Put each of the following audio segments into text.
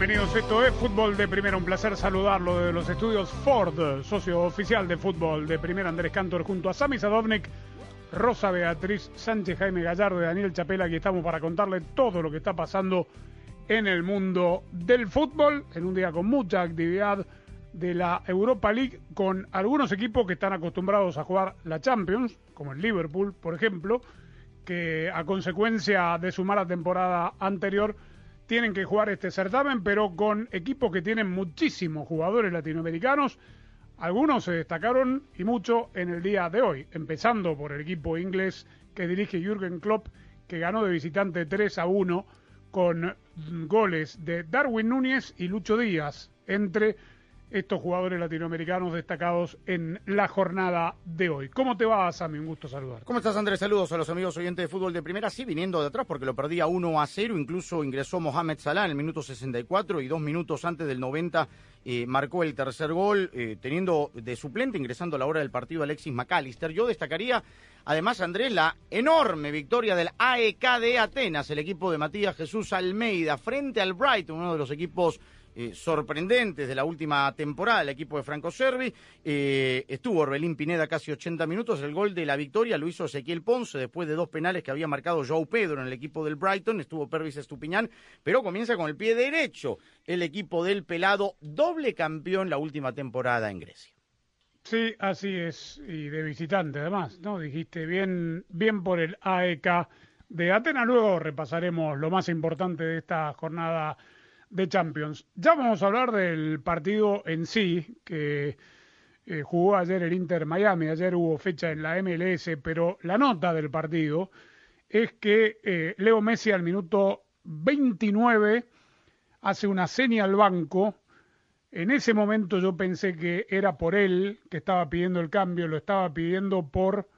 Bienvenidos. Esto es Fútbol de Primera. Un placer saludarlo desde los estudios Ford, socio oficial de Fútbol de Primera, Andrés Cantor, junto a Sami Sadovnik, Rosa Beatriz Sánchez, Jaime Gallardo y Daniel Chapela. Aquí estamos para contarle todo lo que está pasando en el mundo del fútbol, en un día con mucha actividad de la Europa League, con algunos equipos que están acostumbrados a jugar la Champions, como el Liverpool, por ejemplo, que a consecuencia de su mala temporada anterior tienen que jugar este certamen, pero con equipos que tienen muchísimos jugadores latinoamericanos. Algunos se destacaron y mucho en el día de hoy, empezando por el equipo inglés que dirige Jürgen Klopp, que ganó de visitante 3 a 1 con goles de Darwin Núñez y Lucho Díaz, entre estos jugadores latinoamericanos destacados en la jornada de hoy. ¿Cómo te va, Sammy? Un gusto saludar. ¿Cómo estás, Andrés? Saludos a los amigos oyentes de fútbol de primera. Sí, viniendo de atrás porque lo perdía 1 a 0. Incluso ingresó Mohamed Salah en el minuto 64 y dos minutos antes del 90 eh, marcó el tercer gol, eh, teniendo de suplente ingresando a la hora del partido Alexis McAllister. Yo destacaría, además, Andrés, la enorme victoria del AEK de Atenas, el equipo de Matías Jesús Almeida, frente al Brighton, uno de los equipos eh, sorprendentes de la última temporada, el equipo de Franco Servi. Eh, estuvo Orbelín Pineda casi 80 minutos. El gol de la victoria lo hizo Ezequiel Ponce después de dos penales que había marcado Joe Pedro en el equipo del Brighton. Estuvo Pervis Estupiñán, pero comienza con el pie derecho el equipo del Pelado, doble campeón la última temporada en Grecia. Sí, así es, y de visitante además, ¿no? Dijiste bien, bien por el AEK de Atenas. Luego repasaremos lo más importante de esta jornada de Champions. Ya vamos a hablar del partido en sí, que eh, jugó ayer el Inter Miami, ayer hubo fecha en la MLS, pero la nota del partido es que eh, Leo Messi al minuto 29 hace una seña al banco. En ese momento yo pensé que era por él que estaba pidiendo el cambio, lo estaba pidiendo por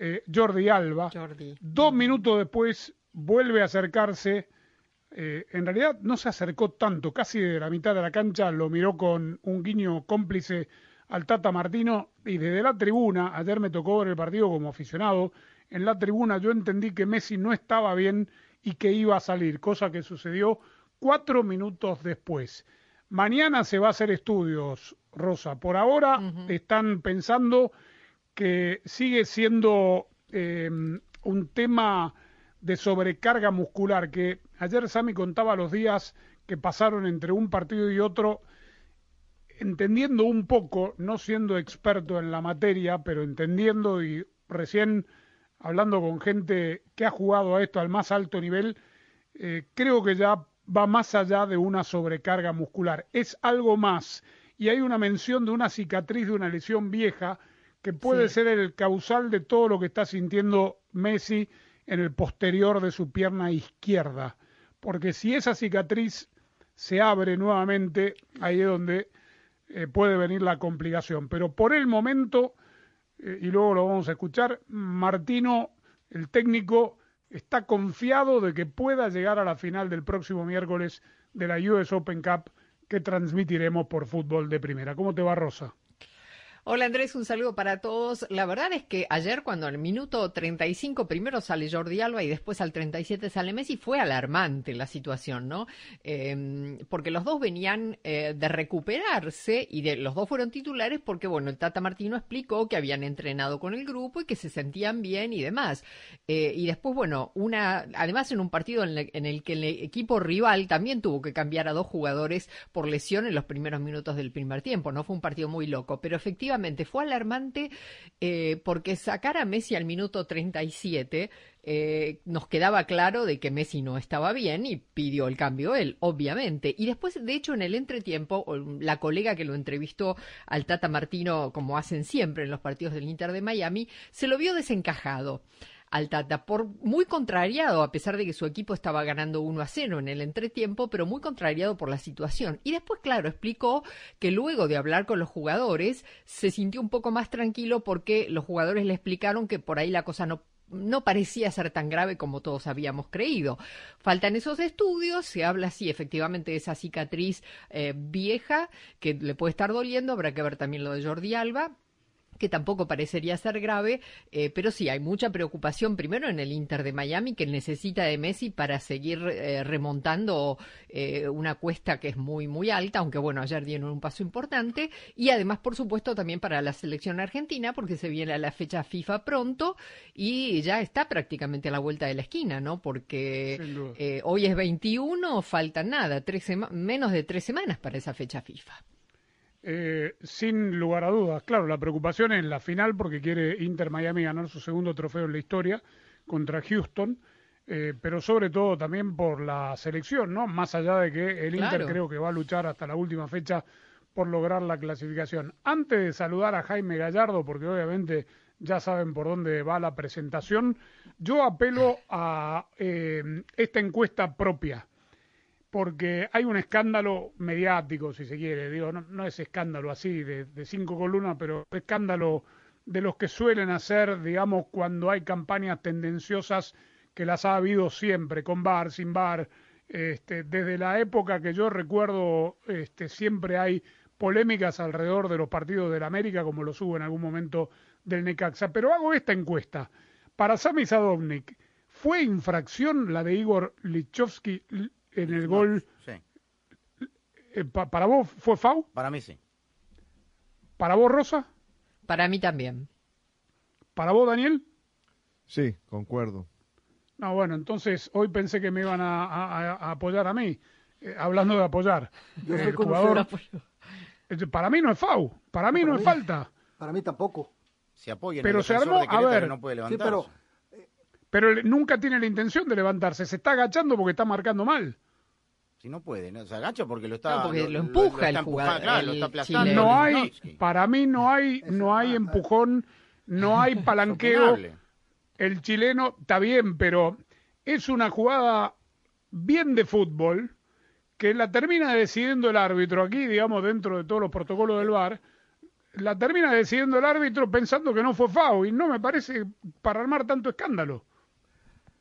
eh, Jordi Alba. Jordi. Dos minutos después vuelve a acercarse. Eh, en realidad no se acercó tanto, casi de la mitad de la cancha lo miró con un guiño cómplice al Tata Martino y desde la tribuna, ayer me tocó ver el partido como aficionado, en la tribuna yo entendí que Messi no estaba bien y que iba a salir, cosa que sucedió cuatro minutos después. Mañana se va a hacer estudios, Rosa. Por ahora están pensando que sigue siendo eh, un tema de sobrecarga muscular, que ayer Sami contaba los días que pasaron entre un partido y otro, entendiendo un poco, no siendo experto en la materia, pero entendiendo y recién hablando con gente que ha jugado a esto al más alto nivel, eh, creo que ya va más allá de una sobrecarga muscular, es algo más. Y hay una mención de una cicatriz de una lesión vieja que puede Sí. ser el causal de todo lo que está sintiendo Messi en el posterior de su pierna izquierda. Porque si esa cicatriz se abre nuevamente, ahí es donde eh, puede venir la complicación. Pero por el momento, eh, y luego lo vamos a escuchar, Martino, el técnico, está confiado de que pueda llegar a la final del próximo miércoles de la US Open Cup que transmitiremos por fútbol de primera. ¿Cómo te va, Rosa? Hola Andrés, un saludo para todos. La verdad es que ayer cuando al minuto 35 primero sale Jordi Alba y después al 37 sale Messi, fue alarmante la situación, ¿no? Eh, porque los dos venían eh, de recuperarse y de, los dos fueron titulares porque, bueno, el Tata Martino explicó que habían entrenado con el grupo y que se sentían bien y demás. Eh, y después, bueno, una, además en un partido en, en el que el equipo rival también tuvo que cambiar a dos jugadores por lesión en los primeros minutos del primer tiempo, ¿no? Fue un partido muy loco, pero efectivamente fue alarmante eh, porque sacar a Messi al minuto 37 eh, nos quedaba claro de que Messi no estaba bien y pidió el cambio él, obviamente. Y después, de hecho, en el entretiempo, la colega que lo entrevistó al Tata Martino, como hacen siempre en los partidos del Inter de Miami, se lo vio desencajado al Tata, por muy contrariado, a pesar de que su equipo estaba ganando 1 a 0 en el entretiempo, pero muy contrariado por la situación. Y después, claro, explicó que luego de hablar con los jugadores, se sintió un poco más tranquilo porque los jugadores le explicaron que por ahí la cosa no no parecía ser tan grave como todos habíamos creído. Faltan esos estudios, se habla así efectivamente de esa cicatriz eh, vieja que le puede estar doliendo, habrá que ver también lo de Jordi Alba que tampoco parecería ser grave, eh, pero sí hay mucha preocupación primero en el Inter de Miami que necesita de Messi para seguir eh, remontando eh, una cuesta que es muy muy alta, aunque bueno, ayer dieron un paso importante y además por supuesto también para la selección argentina porque se viene a la fecha FIFA pronto y ya está prácticamente a la vuelta de la esquina, ¿no? Porque hoy es 21, falta nada, tres menos de tres semanas para esa fecha FIFA. Eh, sin lugar a dudas. Claro, la preocupación es la final porque quiere Inter Miami ganar su segundo trofeo en la historia contra Houston, eh, pero sobre todo también por la selección, ¿no? Más allá de que el Inter creo que va a luchar hasta la última fecha por lograr la clasificación. Antes de saludar a Jaime Gallardo, porque obviamente ya saben por dónde va la presentación, yo apelo a eh, esta encuesta propia porque hay un escándalo mediático, si se quiere, digo, no, es escándalo así de, cinco columnas, pero escándalo de los que suelen hacer, digamos, cuando hay campañas tendenciosas que las ha habido siempre, con bar, sin bar, este, desde la época que yo recuerdo, este, siempre hay polémicas alrededor de los partidos del América, como lo hubo en algún momento del Necaxa. Pero hago esta encuesta. Para Sami Sadovnik, ¿fue infracción la de Igor Lichovsky en el gol. Sí. Eh, ¿Para vos fue FAU? Para mí sí. ¿Para vos, Rosa? Para mí también. ¿Para vos, Daniel? Sí, concuerdo. No, bueno, entonces hoy pensé que me iban a, apoyar a mí, eh, hablando de apoyar. Yo el jugador. Para mí no es FAU, para mí no, es falta. Para mí tampoco. Se apoya pero se armó, a ver, no puede levantarse. pero, pero nunca tiene la intención de levantarse, se está agachando porque está marcando mal. Si no puede, ¿no? se agacha porque lo está. porque lo, empuja el jugador. Claro, lo está aplastando. No hay, para mí no hay, no hay empujón, no hay palanqueo. El chileno está bien, pero es una jugada bien de fútbol que la termina decidiendo el árbitro aquí, digamos, dentro de todos los protocolos del VAR, la termina decidiendo el árbitro pensando que no fue FAO y no me parece para armar tanto escándalo.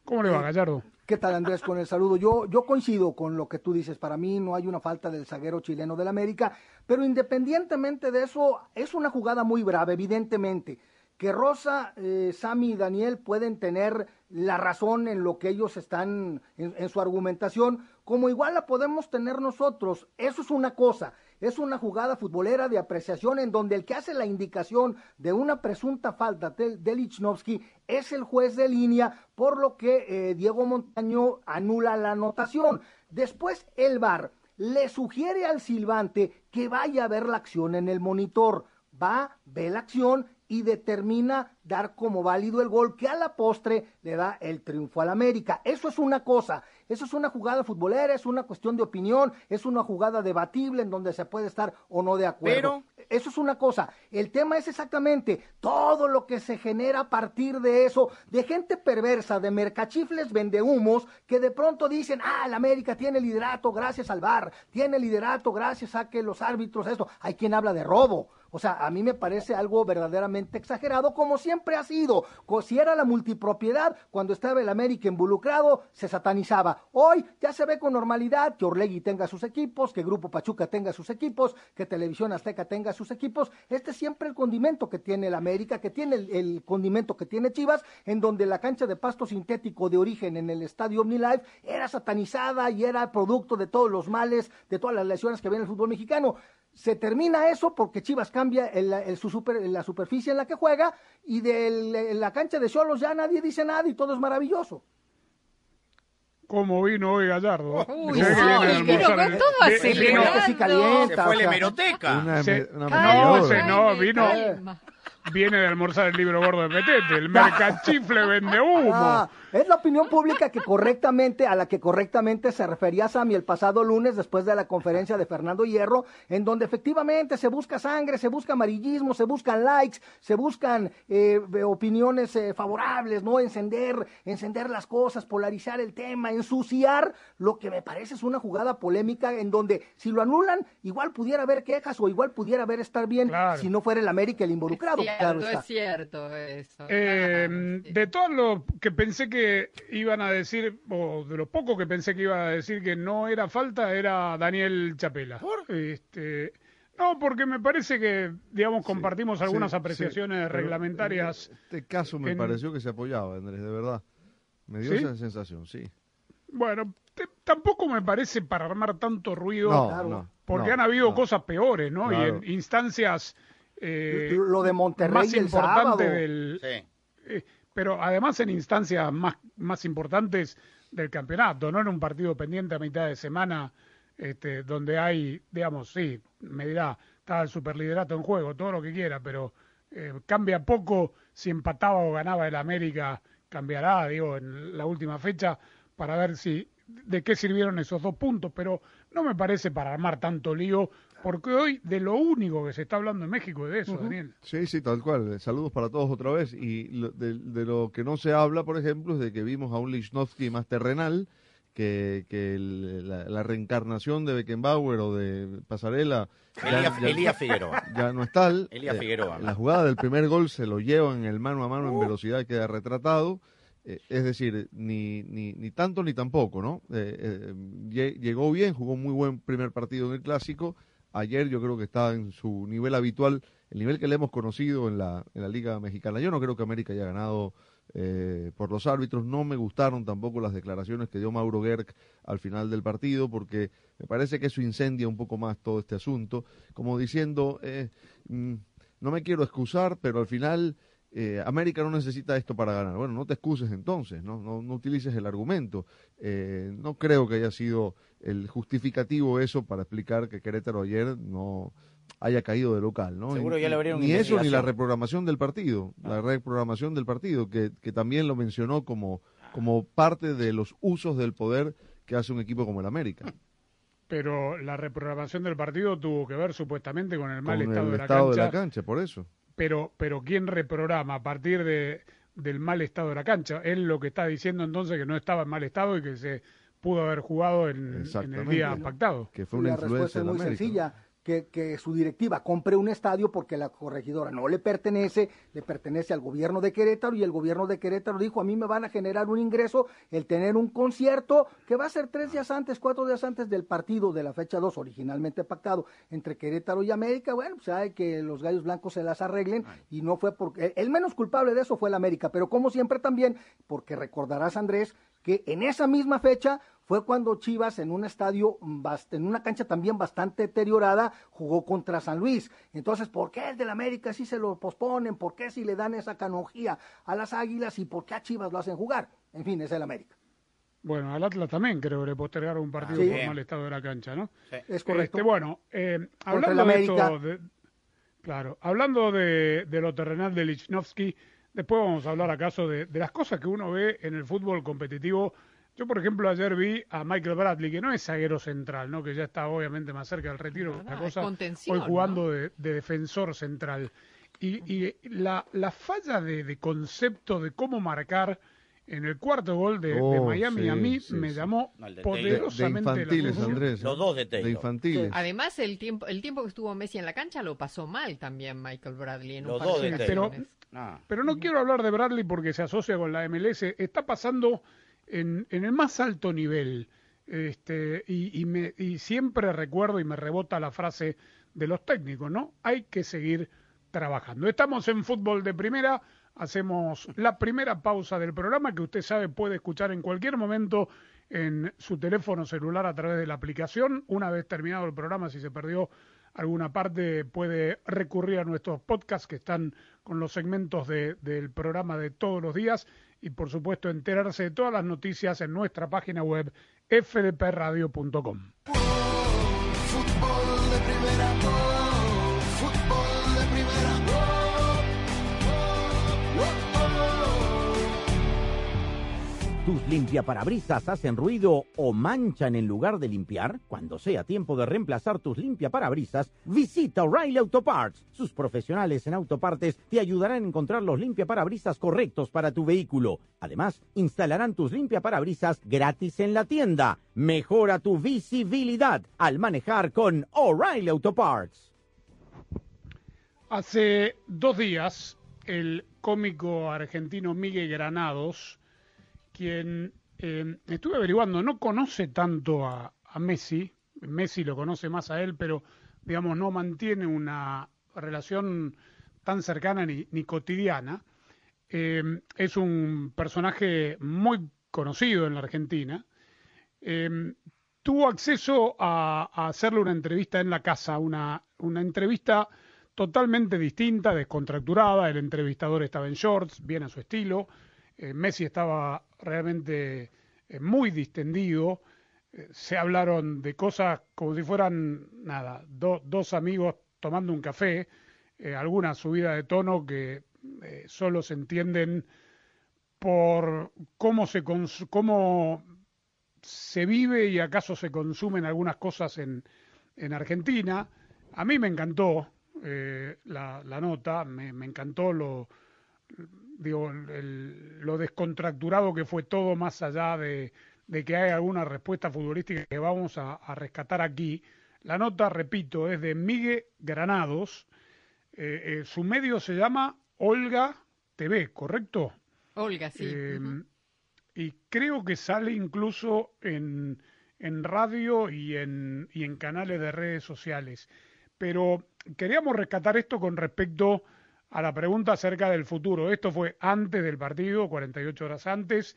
¿Cómo le va, Gallardo? ¿Qué tal, Andrés, con el saludo? Yo, yo coincido con lo que tú dices. Para mí no hay una falta del zaguero chileno del América, pero independientemente de eso, es una jugada muy brava, evidentemente. Que Rosa, eh, Sami y Daniel pueden tener la razón en lo que ellos están en su argumentación, como igual la podemos tener nosotros. Eso es una cosa. Es una jugada futbolera de apreciación en donde el que hace la indicación de una presunta falta de, Lichnowsky es el juez de línea, por lo que eh, Diego Montaño anula la anotación. Después el VAR le sugiere al silbante que vaya a ver la acción en el monitor. Va, ve la acción y determina dar como válido el gol que a la postre le da el triunfo al América. Eso es una cosa, eso es una jugada futbolera, es una cuestión de opinión, es una jugada debatible en donde se puede estar o no de acuerdo. Pero... Eso es una cosa. El tema es exactamente todo lo que se genera a partir de eso, de gente perversa, de mercachifles vendehumos, que de pronto dicen, ah, el América tiene liderato gracias al VAR, tiene liderato gracias a que los árbitros, esto. Hay quien habla de robo. O sea, a mí me parece algo verdaderamente exagerado, como siempre ha sido. Si era la multipropiedad, cuando estaba el América involucrado, se satanizaba. Hoy ya se ve con normalidad que Orlegui tenga sus equipos, que Grupo Pachuca tenga sus equipos, que Televisión Azteca tenga sus equipos. Este es siempre el condimento que tiene el América, que tiene el, condimento que tiene Chivas, en donde la cancha de pasto sintético de origen en el estadio OmniLife era satanizada y era producto de todos los males, de todas las lesiones que viene el fútbol mexicano se termina eso porque Chivas cambia el, su super, la superficie en la que juega y de la cancha de Solos ya nadie dice nada y todo es maravilloso. cómo vino hoy Gallardo. Uy, que no, viene vino con el- todo acelerado. vino- sí calienta. Se fue o la hemeroteca. Una, Se- me- una Calma, No, se- no, vino- calma. Viene de almorzar el libro gordo de Petete, el mercachifle vende humo. Ah, es la opinión pública que correctamente, a la que correctamente se refería Sammy el pasado lunes después de la conferencia de Fernando Hierro, en donde efectivamente se busca sangre, se busca amarillismo, se buscan likes, se buscan eh, opiniones eh, favorables, ¿no? Encender, encender las cosas, polarizar el tema, ensuciar lo que me parece es una jugada polémica en donde si lo anulan, igual pudiera haber quejas o igual pudiera haber estar bien Claro. si no fuera el América el involucrado. Es claro cierto, está. es cierto eso. Eh, sí. de todo lo que pensé que iban a decir, o de lo poco que pensé que iban a decir que no era falta, era Daniel Chapela. Este, no, porque me parece que, digamos, compartimos algunas Sí, apreciaciones sí, pero reglamentarias. En este caso me en- pareció que se apoyaba, Andrés, de verdad. Me dio ¿Sí? esa sensación, sí. Bueno, te- tampoco me parece para armar tanto ruido, No, Claro. no. porque no, han habido no. cosas peores, ¿no? Claro. Y en instancias eh, Lo de Monterrey más el sábado. importantes del, Sí. Eh, pero además en instancias más, más importantes del campeonato, no en un partido pendiente a mitad de semana, este, donde hay, digamos, sí, me dirá, está el superliderato en juego, todo lo que quiera, pero eh, cambia poco si empataba o ganaba el América, cambiará, digo, en la última fecha, para ver si de qué sirvieron esos dos puntos, pero no me parece para armar tanto lío, porque hoy de lo único que se está hablando en México es de eso, Daniel. Sí, sí, tal cual. Eh, Saludos para todos otra vez. Y lo- de, de lo que no se habla, por ejemplo, es de que vimos a un Lichnowsky más terrenal, que, que el- la, la reencarnación de Beckenbauer o de Pasarela Elías, Figueroa. ya no es tal. Elías Figueroa. La jugada del primer gol se lo llevan en el mano a mano en velocidad y queda retratado. Eh, es decir, ni, ni, ni tanto ni tampoco, ¿no? Eh, eh, lle- llegó bien, jugó un muy buen primer partido en el clásico. Ayer yo creo que está en su nivel habitual, el nivel que le hemos conocido en la, en la Liga Mexicana. Yo no creo que América haya ganado eh, por los árbitros. No me gustaron tampoco las declaraciones que dio Mauro Gerg al final del partido, porque me parece que eso incendia un poco más todo este asunto, como diciendo, eh, mm, no me quiero excusar, pero al final eh, América no necesita esto para ganar. Bueno, no te excuses entonces, no, no, utilices el argumento. Eh, no creo que haya sido el justificativo eso para explicar que Querétaro ayer no haya caído de local, ¿no? Seguro ya le abrieron Ni eso ni la reprogramación del partido, la reprogramación del partido, que, que también lo mencionó como, como parte de los usos del poder que hace un equipo como el América. pero la reprogramación del partido tuvo que ver supuestamente con el mal con estado, el de, la estado cancha, de la cancha, por eso. pero pero quién reprograma a partir de del mal estado de la cancha él lo que está diciendo entonces que no estaba en mal estado y que se pudo haber jugado en, en el día pactado Que fue una la respuesta es muy América. sencilla. Que, que su directiva compre un estadio porque la corregidora no le pertenece, le pertenece al gobierno de Querétaro y el gobierno de Querétaro dijo, a mí me van a generar un ingreso el tener un concierto que va a ser tres días antes, cuatro días antes del partido de la fecha 2 originalmente pactado entre Querétaro y América. Bueno, pues hay que los gallos blancos se las arreglen y no fue porque el menos culpable de eso fue el América, pero como siempre también, porque recordarás Andrés que en esa misma fecha fue cuando Chivas en un estadio, bast- en una cancha también bastante deteriorada, jugó contra San Luis. Entonces, ¿por qué el del América sí se lo posponen? ¿Por qué si le dan esa canonjía a las Águilas y por qué a Chivas lo hacen jugar? En fin, es el América. bueno al Atlas también creo que le postergaron un partido Sí. por mal estado de la cancha no Es correcto. Este, bueno eh, el hablando de América. esto de- claro hablando de, de lo terrenal de Lichnowsky después vamos a hablar acaso de, de las cosas que uno ve en el fútbol competitivo yo, por ejemplo, ayer vi a Michael Bradley, que no es zaguero central, ¿no? que ya está obviamente más cerca del retiro, la es cosa, hoy jugando de, de defensor central. Y, y la, la falla de, de concepto de cómo marcar en el cuarto gol de, de Oh, Miami sí, a mí sí, me sí. llamó No, el de De, de poderosamente la infantiles, atención. Andrés. Los dos de Taylor. De infantiles. Además, el tiempo, el tiempo que estuvo Messi en la cancha lo pasó mal también Michael Bradley en un Los par dos de ocasiones. Ah. Pero no quiero hablar de Bradley porque se asocia con la MLS. Está pasando en, el más alto nivel. Este, y, y me, y siempre recuerdo y me rebota la frase de los técnicos, ¿no? Hay que seguir trabajando. Estamos en fútbol de primera. Hacemos la primera pausa del programa que usted sabe puede escuchar en cualquier momento en su teléfono celular a través de la aplicación. Una vez terminado el programa, si se perdió alguna parte, puede recurrir a nuestros podcasts que están con los segmentos de- del programa de todos los días y por supuesto enterarse de todas las noticias en nuestra página web fdpradio.com. ¿Tus limpiaparabrisas hacen ruido o manchan en lugar de limpiar? Cuando sea tiempo de reemplazar tus limpiaparabrisas, visita O'Reilly Auto Parts. Sus profesionales en autopartes te ayudarán a encontrar los limpiaparabrisas correctos para tu vehículo. Además, instalarán tus limpiaparabrisas gratis en la tienda. Mejora tu visibilidad al manejar con O'Reilly Auto Parts. Hace dos días, el cómico argentino Miguel Granados, quien eh, estuve averiguando, no conoce tanto a, Messi, Messi lo conoce más a él, pero digamos no mantiene una relación tan cercana ni, cotidiana. Eh, es un personaje muy conocido en la Argentina. Eh, tuvo acceso a, a hacerle una entrevista en la casa, una, una entrevista totalmente distinta, descontracturada. El entrevistador estaba en shorts, bien a su estilo. Eh, Messi estaba realmente eh, muy distendido. Eh, se hablaron de cosas como si fueran, nada, do- dos amigos tomando un café, alguna subida de tono que solo se entienden por cómo se, cómo se vive y acaso se consumen algunas cosas en, en Argentina. A mí me encantó la, la nota, me, me encantó lo, digo, el- lo descontracturado que fue todo más allá de, de que hay alguna respuesta futbolística que vamos a, a rescatar aquí. La nota, repito, es de Miguel Granados. Eh, eh, su medio se llama Olga TV, ¿correcto? Olga, sí. Eh. Y creo que sale incluso en, en radio y en, y en canales de redes sociales. Pero queríamos rescatar esto con respecto a la pregunta acerca del futuro. Esto fue antes del partido, 48 horas antes,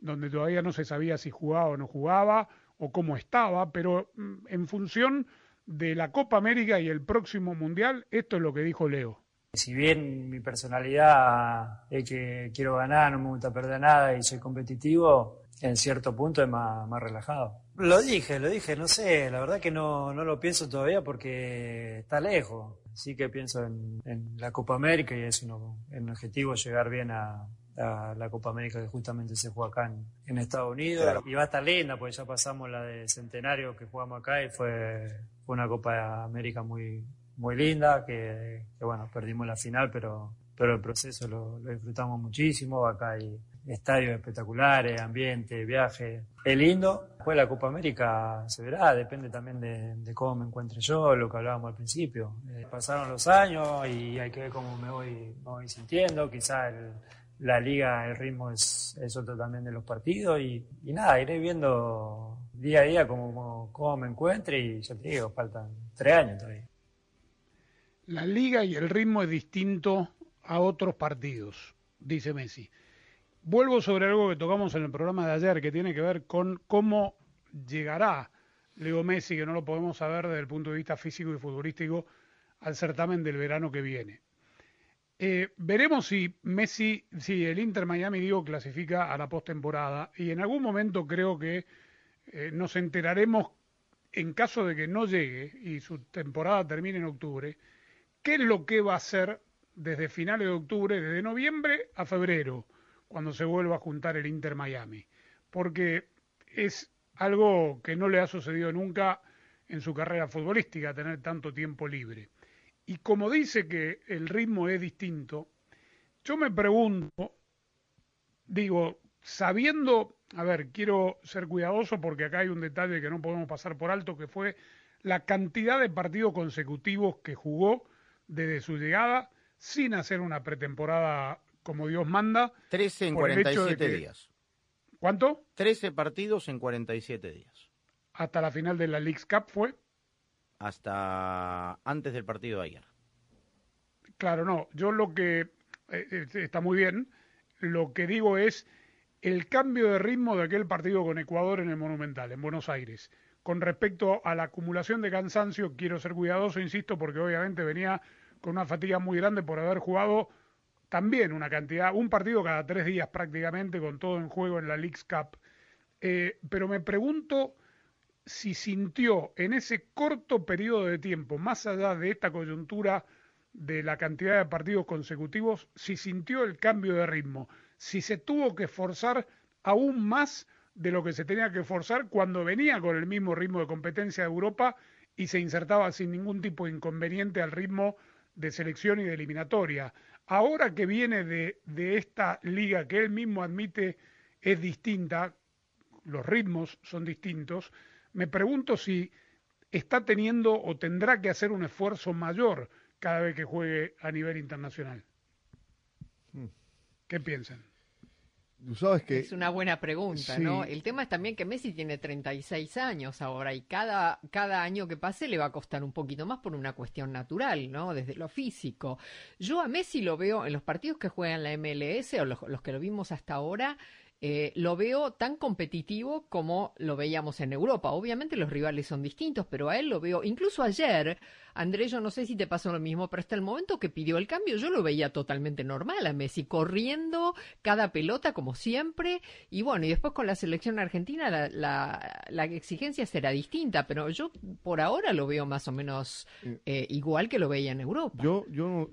donde todavía no se sabía si jugaba o no jugaba o cómo estaba, pero mm, en función de la Copa América y el próximo Mundial, esto es lo que dijo Leo. Si bien mi personalidad es que quiero ganar, no me gusta perder nada y soy competitivo, en cierto punto es más, más relajado. Lo dije, lo dije, no sé, la verdad que no, no lo pienso todavía porque está lejos. Sí que pienso en, en la Copa América y es uno, un objetivo llegar bien a, a la Copa América que justamente se juega acá en, en Estados Unidos. Y va a estar linda porque ya pasamos la de Centenario que jugamos acá y fue, fue una Copa América muy, muy linda, que, que, bueno, perdimos la final, pero, pero el proceso lo, lo disfrutamos muchísimo. Acá hay estadios espectaculares, ambiente, viaje. Es lindo. Después la Copa América se verá, depende también de, cómo me encuentre yo, lo que hablábamos al principio. Eh, pasaron los años y hay que ver cómo me voy, me voy sintiendo. Quizás la liga, el ritmo es, otro también de los partidos y, y nada, iré viendo día a día cómo, cómo me encuentre y ya te digo, faltan tres años todavía. La liga y el ritmo es distinto a otros partidos, dice Messi. Vuelvo sobre algo que tocamos en el programa de ayer, que tiene que ver con cómo llegará Leo Messi, que no lo podemos saber desde el punto de vista físico y futbolístico, al certamen del verano que viene. Eh, veremos si Messi, si el Inter Miami, digo, clasifica a la postemporada y en algún momento creo que eh, nos enteraremos, en caso de que no llegue y su temporada termine en octubre, qué es lo que va a hacer desde finales de octubre, desde noviembre a febrero, cuando se vuelva a juntar el Inter Miami. Porque es algo que no le ha sucedido nunca en su carrera futbolística, tener tanto tiempo libre. Y como dice que el ritmo es distinto, yo me pregunto, digo, sabiendo, a ver, quiero ser cuidadoso porque acá hay un detalle que no podemos pasar por alto, que fue la cantidad de partidos consecutivos que jugó desde su llegada sin hacer una pretemporada como Dios manda. 13 en por el hecho de 47 que- días. ¿Cuánto? 13 partidos en 47 días. Hasta la final de la Leagues Cup fue. Hasta antes del partido de ayer. Claro, no. Yo lo que eh, eh, está muy bien. Lo que digo es el cambio de ritmo de aquel partido con Ecuador en el Monumental, en Buenos Aires. Con respecto a la acumulación de cansancio, quiero ser cuidadoso, insisto, porque obviamente venía con una fatiga muy grande por haber jugado también una cantidad, un partido cada tres días prácticamente, con todo en juego en la League's Cup. Eh, pero me pregunto si sintió en ese corto periodo de tiempo, más allá de esta coyuntura de la cantidad de partidos consecutivos, si sintió el cambio de ritmo, si se tuvo que esforzar aún más de lo que se tenía que esforzar cuando venía con el mismo ritmo de competencia de Europa y se insertaba sin ningún tipo de inconveniente al ritmo de selección y de eliminatoria. Ahora que viene de, de esta liga que él mismo admite es distinta, los ritmos son distintos, me pregunto si está teniendo o tendrá que hacer un esfuerzo mayor cada vez que juegue a nivel internacional. Hmm. ¿Qué piensan? Sabes que... Es una buena pregunta, ¿no? El tema es también que Messi tiene 36 años ahora y cada, cada año que pase le va a costar un poquito más por una cuestión natural, ¿no? Desde lo físico. Yo a Messi lo veo en los partidos que juegan la MLS o los, los que lo vimos hasta ahora, eh, lo veo tan competitivo como lo veíamos en Europa. Obviamente los rivales son distintos, pero a él lo veo, incluso ayer, André, yo no sé si te pasó lo mismo, pero hasta el momento que pidió el cambio yo lo veía totalmente normal a Messi, corriendo cada pelota como siempre. Y bueno, y después con la selección argentina la, la, exigencia será distinta, pero yo por ahora lo veo más o menos eh, igual que lo veía en Europa. Yo, yo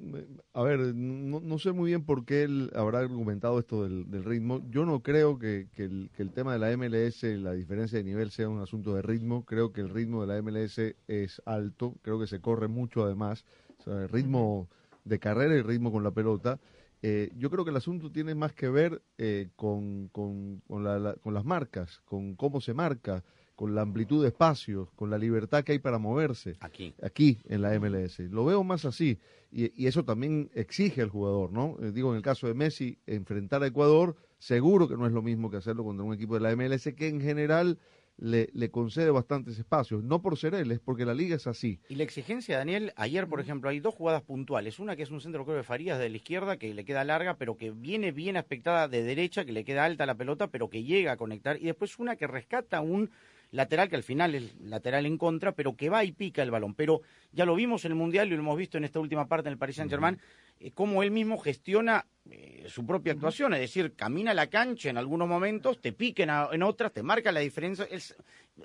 a ver, no, sé muy bien por qué él habrá argumentado esto del, del ritmo. Yo no creo que, que, el, que el tema de la MLS, la diferencia de nivel sea un asunto de ritmo. Creo que el ritmo de la MLS es alto, creo que se corre mucho además, el ritmo de carrera y ritmo con la pelota. Eh, yo creo que el asunto tiene más que ver eh, con, con, con, las marcas, con cómo se marca, con la amplitud de espacios, con la libertad que hay para moverse. Aquí. Aquí, en la MLS. Lo veo más así. Y, y eso también exige al jugador, ¿no? Eh, digo, en el caso de Messi, enfrentar a Ecuador, seguro que no es lo mismo que hacerlo contra un equipo de la MLS, que en general le, le, concede bastantes espacios, no por ser él, es porque la liga es así. Y la exigencia, Daniel, ayer, por ejemplo, hay dos jugadas puntuales. Una que es un centro creo de Farías de la izquierda, que le queda larga, pero que viene bien aspectada de derecha, que le queda alta la pelota, pero que llega a conectar. Y después una que rescata un lateral, que al final es lateral en contra, pero que va y pica el balón. Pero ya lo vimos en el Mundial y lo hemos visto en esta última parte en el Paris Saint-Germain, eh, cómo él mismo gestiona eh, su propia actuación, es decir, camina la cancha en algunos momentos, te pica en, otras, te marca la diferencia. Él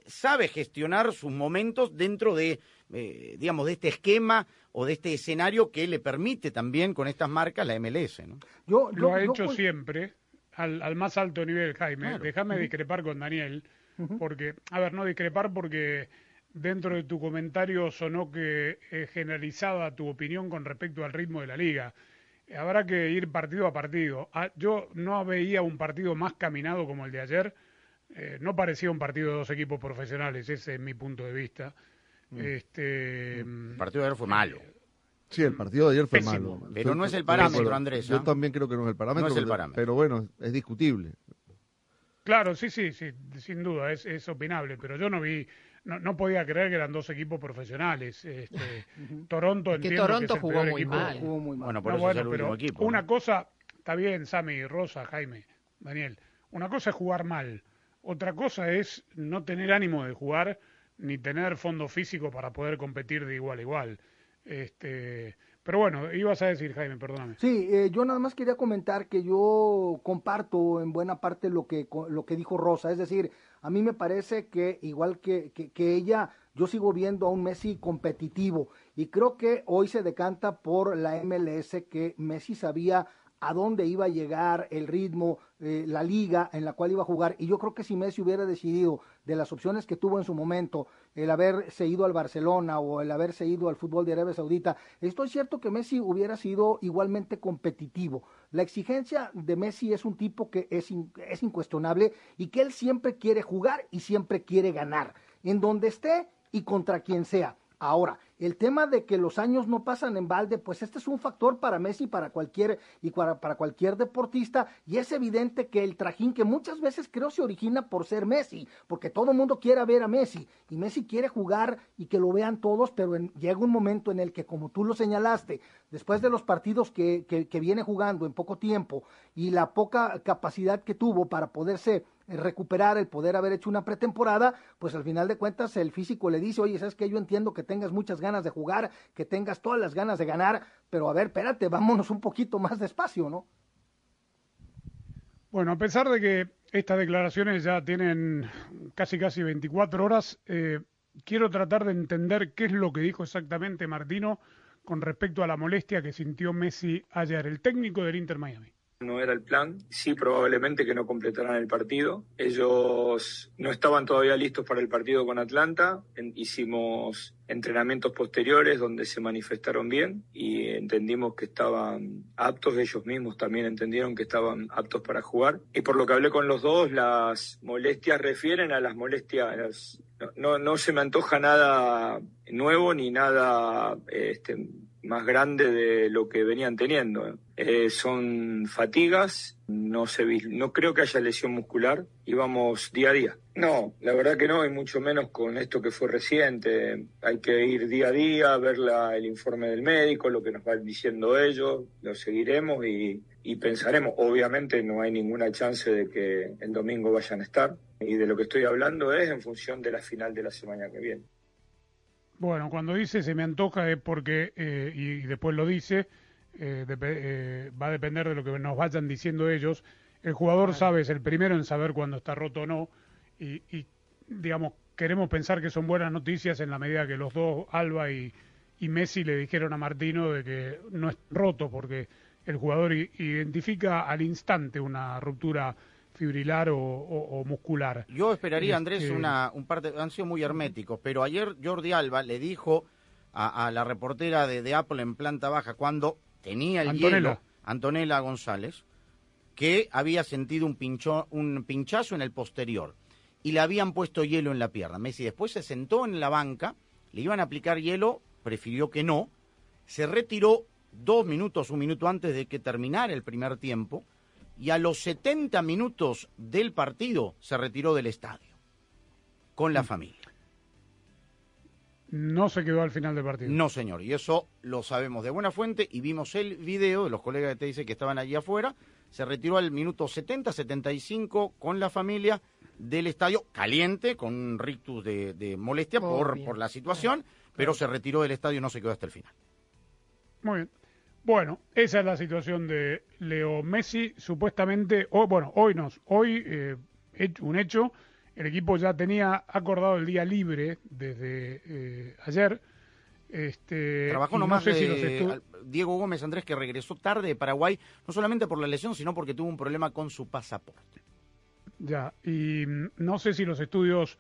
sabe gestionar sus momentos dentro de, eh, digamos, de este esquema o de este escenario que le permite también con estas marcas la MLS. ¿no? Yo, lo ha hecho siempre al, más alto nivel, Jaime. Déjame discrepar con Daniel porque, a ver, no discrepar porque dentro de tu comentario sonó que eh, generalizaba tu opinión con respecto al ritmo de la liga. Habrá que ir partido a partido. Ah, yo no veía un partido más caminado como el de ayer. Eh, no parecía un partido de dos equipos profesionales, ese es mi punto de vista. Mm. Este, el partido de ayer fue malo. Sí, el partido de ayer fue malo. Pero no es el parámetro, Andrés. Yo ¿ah? también creo que no es el parámetro. No es el parámetro. Pero bueno, es discutible. Claro, sí, sí, sí, sin duda, es, es opinable, pero yo no vi, no, no podía creer que eran dos equipos profesionales. Este, Toronto, que Toronto jugó, muy mal. Bueno, por eso es el pero equipo. Una cosa, está bien, Sammy, Rosa, Jaime, Daniel, una cosa es jugar mal, otra cosa es no tener ánimo de jugar ni tener fondo físico para poder competir de igual a igual. Este, pero bueno, ibas a decir, Jaime, perdóname. Sí, eh, yo nada más quería comentar que yo comparto en buena parte lo que, lo que dijo Rosa. Es decir, a mí me parece que igual que, que, que ella, yo sigo viendo a un Messi competitivo. Y creo que hoy se decanta por la MLS que Messi sabía a dónde iba a llegar el ritmo, eh, la liga en la cual iba a jugar. Y yo creo que si Messi hubiera decidido de las opciones que tuvo en su momento, el haberse ido al Barcelona o el haberse ido al fútbol de Arabia Saudita, estoy cierto que Messi hubiera sido igualmente competitivo. La exigencia de Messi es un tipo que es, es incuestionable y que él siempre quiere jugar y siempre quiere ganar, en donde esté y contra quien sea. Ahora, el tema de que los años no pasan en balde, pues este es un factor para Messi para cualquier y para, para, cualquier deportista y es evidente que el trajín que muchas veces creo se origina por ser Messi, porque todo el mundo quiere ver a Messi y Messi quiere jugar y que lo vean todos, pero llega un momento en el que como tú lo señalaste, después de los partidos que, que, que viene jugando en poco tiempo y la poca capacidad que tuvo para poderse recuperar, el poder haber hecho una pretemporada, pues al final de cuentas el físico le dice, oye, sabes que yo entiendo que tengas muchas ganas de jugar, que tengas todas las ganas de ganar, pero a ver, espérate, vámonos un poquito más despacio, ¿no? Bueno, a pesar de que estas declaraciones ya tienen casi casi 24 horas, eh, quiero tratar de entender qué es lo que dijo exactamente Martino con respecto a la molestia que sintió Messi ayer, el técnico del Inter Miami no era el plan. Sí, probablemente que no completaran el partido. Ellos no estaban todavía listos para el partido con Atlanta. hicimos entrenamientos posteriores donde se manifestaron bien y entendimos que estaban aptos, ellos mismos también entendieron que estaban aptos para jugar. Y por lo que hablé con los dos, las molestias refieren a las molestias, no, no, se me antoja nada nuevo ni nada este, más grande de lo que venían teniendo. Eh, son fatigas, no, se, no creo que haya lesión muscular y vamos día a día. No, la verdad que no, y mucho menos con esto que fue reciente. Hay que ir día a día, ver la, el informe del médico, lo que nos van diciendo ellos, lo seguiremos y, y pensaremos. Obviamente no hay ninguna chance de que el domingo vayan a estar y de lo que estoy hablando es en función de la final de la semana que viene. Bueno, cuando dice se me antoja es porque, eh, y, después lo dice, eh, eh, va a depender de lo que nos vayan diciendo ellos. El jugador sabe, es el primero en saber cuándo está roto o no, y, digamos, queremos pensar que son buenas noticias en la medida que los dos, Alba y, y Messi, le dijeron a Martino de que no es roto, porque el jugador identifica al instante una ruptura fibrilar o, muscular. Yo esperaría, Andrés, este, una, un par de... Han sido muy herméticos, pero ayer Jordi Alba le dijo a, la reportera de, Apple en planta baja, cuando tenía el Antonella. hielo, Antonella González, que había sentido un, pincho, un pinchazo en el posterior y le habían puesto hielo en la pierna. Messi después se sentó en la banca, le iban a aplicar hielo, prefirió que no, se retiró dos minutos, un minuto antes de que terminara el primer tiempo, y a los 70 minutos del partido se retiró del estadio con la mm. familia. No se quedó al final del partido. No, señor, y eso lo sabemos de buena fuente y vimos el video de los colegas que te dice que estaban allí afuera. Se retiró al minuto 70, 75 con la familia del estadio, caliente, con un rictus de, molestia por, por, la situación, pero se retiró del estadio y no se quedó hasta el final. Muy bien. Bueno, esa es la situación de Leo Messi. Supuestamente, o bueno, hoy nos, hoy eh, un hecho, el equipo ya tenía acordado el día libre desde eh, ayer. Este, Trabajó nomás Diego Gómez Andrés que regresó tarde de Paraguay, no solamente por la lesión, sino porque tuvo un problema con su pasaporte. Ya, y mm, no sé si los estudios,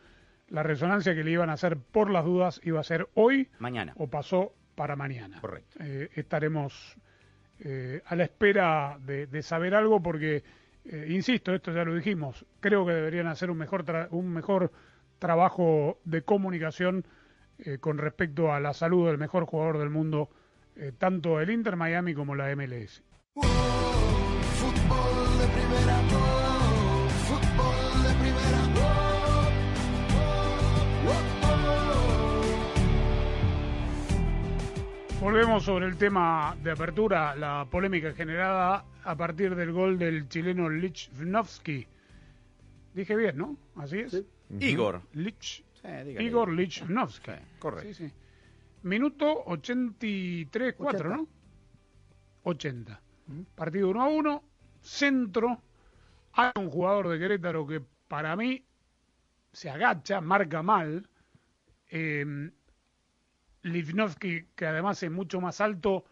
la resonancia que le iban a hacer por las dudas iba a ser hoy. Mañana. O pasó para mañana. Correcto. Eh, estaremos eh, a la espera de, saber algo porque, eh, insisto, esto ya lo dijimos, creo que deberían hacer un mejor, un mejor trabajo de comunicación con respecto a la salud del mejor jugador del mundo, tanto el Inter Miami como la MLS. Volvemos sobre el tema de apertura, la polémica generada a partir del gol del chileno Lichnowsky. Dije bien, ¿no? Así es. Igor. Lich, Igor Lichnowsky. correcto. Minuto 83, 4, ¿no? 80. Partido 1 a 1, centro. Hay un jugador de Querétaro que para mí se agacha, marca mal. Eh, Livnovsky, que además es mucho más alto,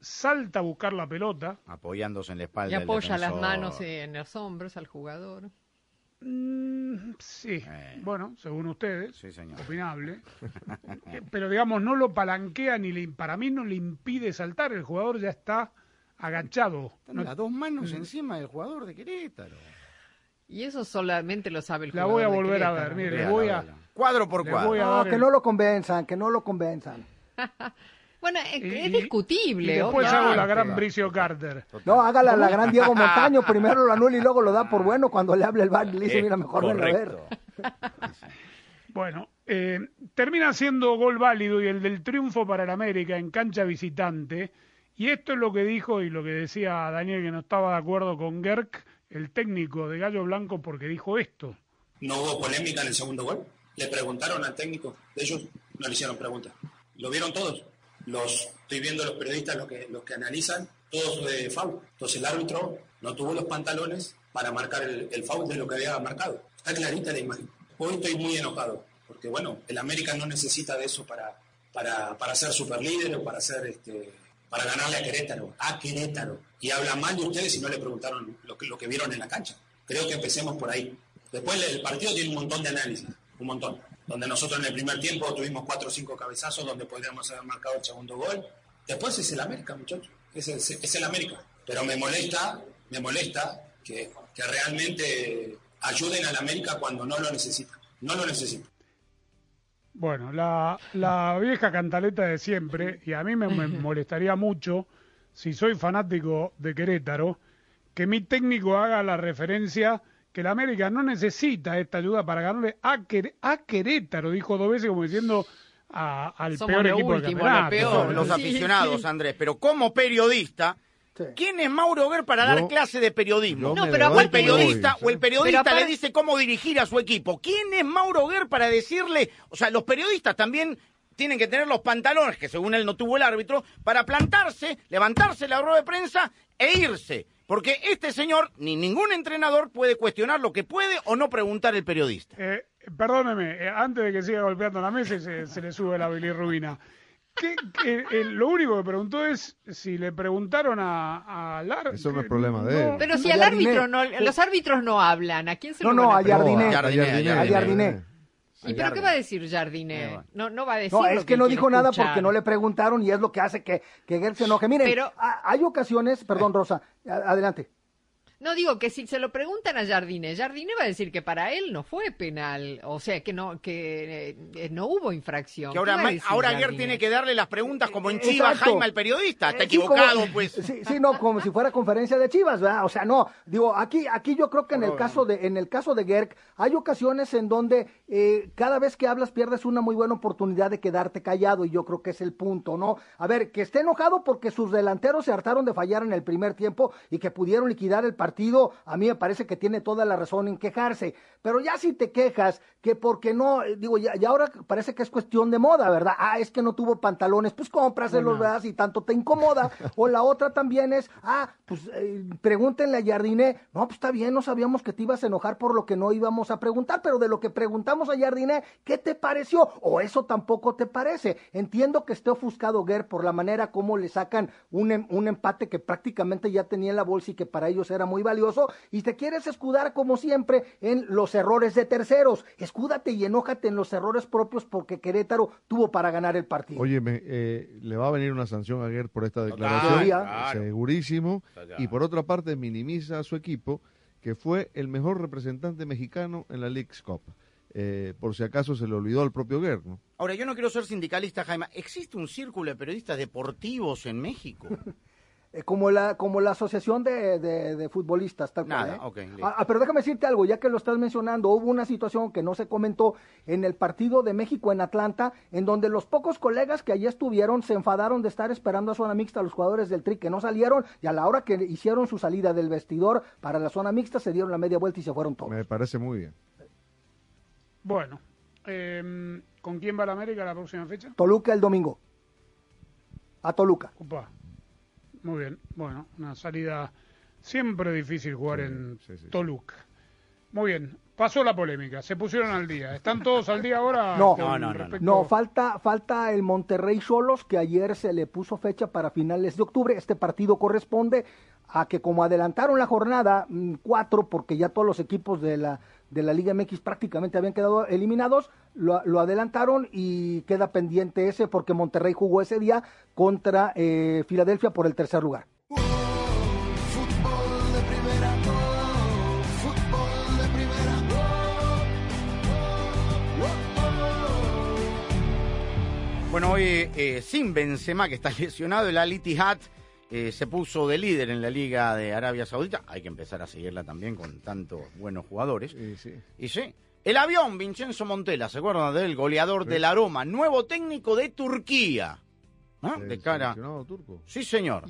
salta a buscar la pelota. Apoyándose en la espalda. Y apoya las manos en los hombros al jugador. Mm, sí, eh. bueno, según ustedes, sí, señor. opinable. Eh, pero digamos, no lo palanquea ni le, para mí no le impide saltar. El jugador ya está agachado. las dos manos mm. encima del jugador de Querétaro. Y eso solamente lo sabe el la jugador. La voy a volver a ver, mire, voy a, Cuadro por cuadro. que no lo convenzan, que no lo convenzan. bueno, es, discutible. Y después hago la gran Bricio Carter. No, hágala la gran Diego Montaño. Primero lo anula y luego lo da por bueno cuando le habla el bar y le dice, mira, mejor no ver. bueno, eh, termina siendo gol válido y el del triunfo para el América en cancha visitante. Y esto es lo que dijo y lo que decía Daniel que no estaba de acuerdo con Gerk, el técnico de Gallo Blanco porque dijo esto. No hubo polémica en el segundo gol. Le preguntaron al técnico, de ellos no le hicieron preguntas. Lo vieron todos. Los estoy viendo los periodistas los que los que analizan, todos de foul. Entonces el árbitro no tuvo los pantalones para marcar el, el de lo que había marcado. Está clarita la imagen. Hoy estoy muy enojado, porque bueno, el América no necesita de eso para, para, para ser superlíder o para ser este, para ganarle a Querétaro, a Querétaro. Y hablan mal de ustedes si no le preguntaron lo que, lo que vieron en la cancha. Creo que empecemos por ahí. Después el partido tiene un montón de análisis, un montón. Donde nosotros en el primer tiempo tuvimos cuatro o cinco cabezazos donde podríamos haber marcado el segundo gol. Después es el América, muchachos. Es el, es el América. Pero me molesta, me molesta que, que realmente ayuden al América cuando no lo necesita. No lo necesita. Bueno, la, la vieja cantaleta de siempre, y a mí me, me molestaría mucho, si soy fanático de Querétaro, que mi técnico haga la referencia que la América no necesita esta ayuda para ganarle a, Quer- a Querétaro, dijo dos veces como diciendo a- al Somos peor equipo del último, lo campeonato. peor. Los Sí, aficionados, sí. Andrés, pero como periodista, ¿quién es Mauro Guer para dar clase de periodismo? No, pero O el periodista, voy. o el periodista le dice cómo dirigir a su equipo. ¿Quién es Mauro Guer para decirle? O sea, los periodistas también tienen que tener los pantalones, que según él no tuvo el árbitro, para plantarse, levantarse la rueda de prensa e irse. Porque este señor, ni ningún entrenador puede cuestionar lo que puede o no preguntar el periodista. Eh, perdóneme, eh, antes de que siga golpeando la mesa y se, se le sube la bilirrubina. ¿Qué, qué- eh, lo único que preguntó es si le preguntaron a, a Lar- Eso no es problema de él. Pero si al árbitro no, los árbitros no hablan, ¿a quién se No, lo no, van a Jardiné, a Jardiné. ¿Y pero qué va a decir Jardiné? Eh, No, no va a decir No, es que no dijo nada porque no le preguntaron y es lo que hace que, que Gert se enoje. Miren, Pero- hay ocasiones, perdón Rosa, a- adelante. No digo que si se lo preguntan a Jardiné, Jardiné va a decir que para él no fue penal, o sea que no que eh, no hubo infracción. Que ahora, ¿Qué va a Ma- decir ahora tiene que darle las preguntas como en Chivas exacto. Jaime al periodista. Está Eh, sí, como- equivocado, pues. Sí, sí, no, como si fuera conferencia de Chivas, ¿verdad? O sea, no, digo, aquí, aquí yo creo que en el caso de, en el caso de Gerg, hay ocasiones en donde eh, cada vez que hablas pierdes una muy buena oportunidad de quedarte callado, y yo creo que es el punto, ¿no? A ver, que esté enojado porque sus delanteros se hartaron de fallar en el primer tiempo y que pudieron liquidar el partido, a mí me parece que tiene toda la razón en quejarse. Pero ya si te quejas, que porque no, eh, digo, ya, ya ahora parece que es cuestión de moda, ¿verdad? Ah, es que no tuvo pantalones, pues cómpraselos, ¿verdad? Si tanto te incomoda. O la otra también es, ah, pues eh, pregúntenle a Jardiné, no, pues está bien, no sabíamos que te ibas a enojar por lo que no íbamos a preguntar, pero de lo que preguntamos a Jardiné, ¿qué te pareció? O eso tampoco te parece. Entiendo que esté ofuscado Guer por la manera como le sacan un, em- un empate que prácticamente ya tenía en la bolsa y que para ellos era muy valioso, y te quieres escudar como siempre en los errores de terceros. Escúdate y enójate en los errores propios porque Querétaro tuvo para ganar el partido. Oye, me- eh, le va a venir una sanción a Guer por esta declaración, claro. segurísimo. Y por otra parte, minimiza a su equipo, que fue el mejor representante mexicano en la League's Cup. Eh, por si acaso se le olvidó al propio Guer, ¿no? Ahora, yo no quiero ser sindicalista, Jaime. ¿Existe un círculo de periodistas deportivos en México? Eh, como la como la asociación de, de- de futbolistas tal cual, Nada, ¿eh? ok, listo. Ah, ah, pero déjame decirte algo ya que lo estás mencionando hubo una situación que no se comentó en el partido de México en Atlanta en donde los pocos colegas que allí estuvieron se enfadaron de estar esperando a zona mixta los jugadores del Tri que no salieron y a la hora que hicieron su salida del vestidor para la zona mixta se dieron la media vuelta y se fueron todos Me parece muy bien. Bueno, eh, ¿con quién va la América la próxima fecha? Toluca el domingo a Toluca Opa. Muy bien. Bueno, una salida siempre difícil jugar en sí. Toluca. Muy bien. Pasó la polémica. Se pusieron al día. ¿Están todos al día ahora? No. No, respecto- No, falta, falta el Monterrey Solos, que ayer se le puso fecha para finales de octubre. Este partido corresponde a que como adelantaron la jornada mm, cuatro, porque ya todos los equipos de la, de la Liga MX prácticamente habían quedado eliminados, lo, adelantaron y queda pendiente ese porque Monterrey jugó ese día contra eh, Filadelfia por el tercer lugar. Bueno, hoy eh, sin Benzema, que está lesionado, el Al Ittihad eh, se puso de líder en la Liga de Arabia Saudita. Hay que empezar a seguirla también con tantos buenos jugadores. Sí, sí. Y sí, el avión, Vincenzo Montella, ¿se acuerdan del goleador del Aroma? Nuevo técnico de Turquía. El De cara. turco. Sí, señor.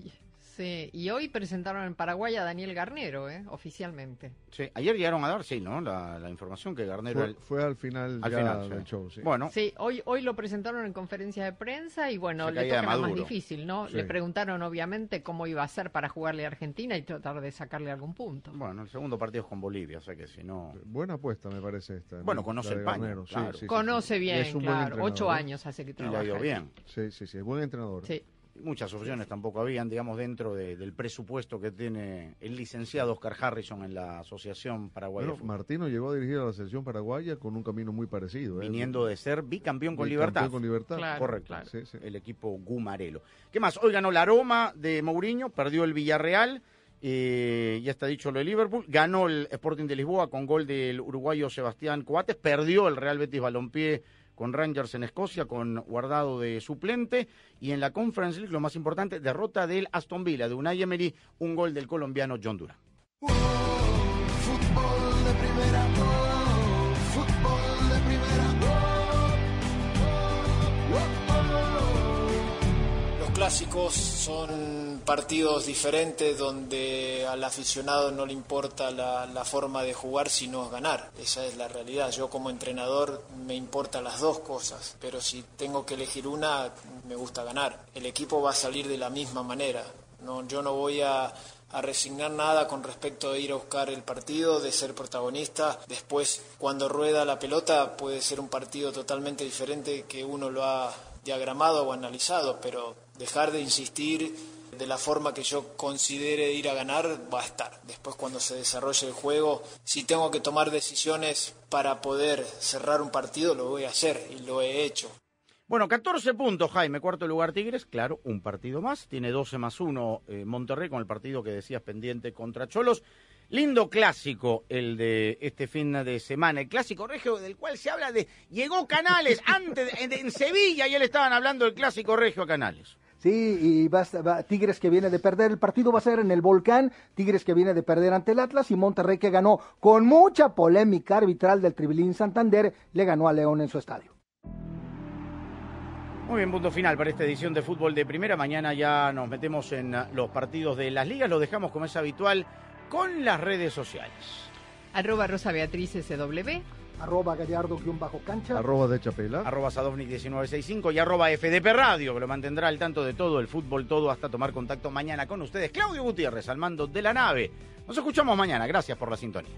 Sí. Sí, y hoy presentaron en Paraguay a Daniel Garnero, ¿eh? oficialmente. Sí, ayer llegaron a dar, sí, ¿no? La, la información que Garnero... Fue, fue al final, Al ya final, del sí. show, sí. Bueno, Sí, hoy, hoy lo presentaron en conferencia de prensa y bueno, Se le toca la más difícil, ¿no? Sí. Le preguntaron obviamente cómo iba a ser para jugarle a Argentina y tratar de sacarle algún punto. bueno, el segundo partido es con Bolivia, o sea que si no... Buena apuesta, me parece esta. Bueno, conoce el paño, Garnero, sí, claro. sí, sí, Conoce bien, es un buen claro. entrenador, Ocho ¿eh? años hace que Y le trabaja. ha ido bien. Sí, sí, sí, es buen entrenador. Sí. Muchas opciones tampoco habían, digamos, dentro de- del presupuesto que tiene el licenciado Oscar Harrison en la Asociación Paraguaya. Martino llegó a dirigir a la selección paraguaya con un camino muy parecido. ¿eh? Viniendo de ser bicampeón con Bicampeón libertad. con Libertad. Claro, Correcto. claro. Sí, sí. El equipo Gumarelo. ¿Qué más? Hoy ganó la Roma de Mourinho, perdió el Villarreal. eh, ya está dicho lo de Liverpool. Ganó el Sporting de Lisboa con gol del uruguayo Sebastián Coates. Perdió el Real Betis Balompié con Rangers en Escocia, con guardado de suplente. Y en la Conference League, lo más importante, derrota del Aston Villa, de Unai Emery, un gol del colombiano John Duran. Clásicos son partidos diferentes donde al aficionado no le importa la, la forma de jugar sino ganar. Esa es la realidad. Yo como entrenador me importan las dos cosas, pero si tengo que elegir una, me gusta ganar. El equipo va a salir de la misma manera. No, yo no voy a, a resignar nada con respecto de ir a buscar el partido, de ser protagonista. Después, cuando rueda la pelota, puede ser un partido totalmente diferente que uno lo ha diagramado o analizado, pero dejar de insistir de la forma que yo considere ir a ganar va a estar. Después cuando se desarrolle el juego, si tengo que tomar decisiones para poder cerrar un partido, lo voy a hacer y lo he hecho. Bueno, 14 puntos, Jaime, cuarto lugar Tigres, claro, un partido más, tiene 12 más 1 eh, Monterrey con el partido que decías pendiente contra Cholos. Lindo clásico el de este fin de semana, el clásico regio del cual se habla de... Llegó Canales antes de- en Sevilla y él estaban hablando del clásico regio a Canales. Sí, y va, va- Tigres que viene de perder, el partido va a ser en el Volcán, Tigres que viene de perder ante el Atlas y Monterrey que ganó con mucha polémica arbitral del Tribilín Santander, le ganó a León en su estadio. Muy bien, punto final para esta edición de fútbol de primera. Mañana ya nos metemos en uh, los partidos de las ligas, lo dejamos como es habitual con las redes sociales. Arroba Rosa Beatriz SW. Arroba Gallardo-cancha. Arroba de Chapela. Arroba Sadovnik1965 y arroba FDP Radio, que lo mantendrá al tanto de todo el fútbol, todo hasta tomar contacto mañana con ustedes. Claudio Gutiérrez, al mando de la nave. Nos escuchamos mañana. Gracias por la sintonía.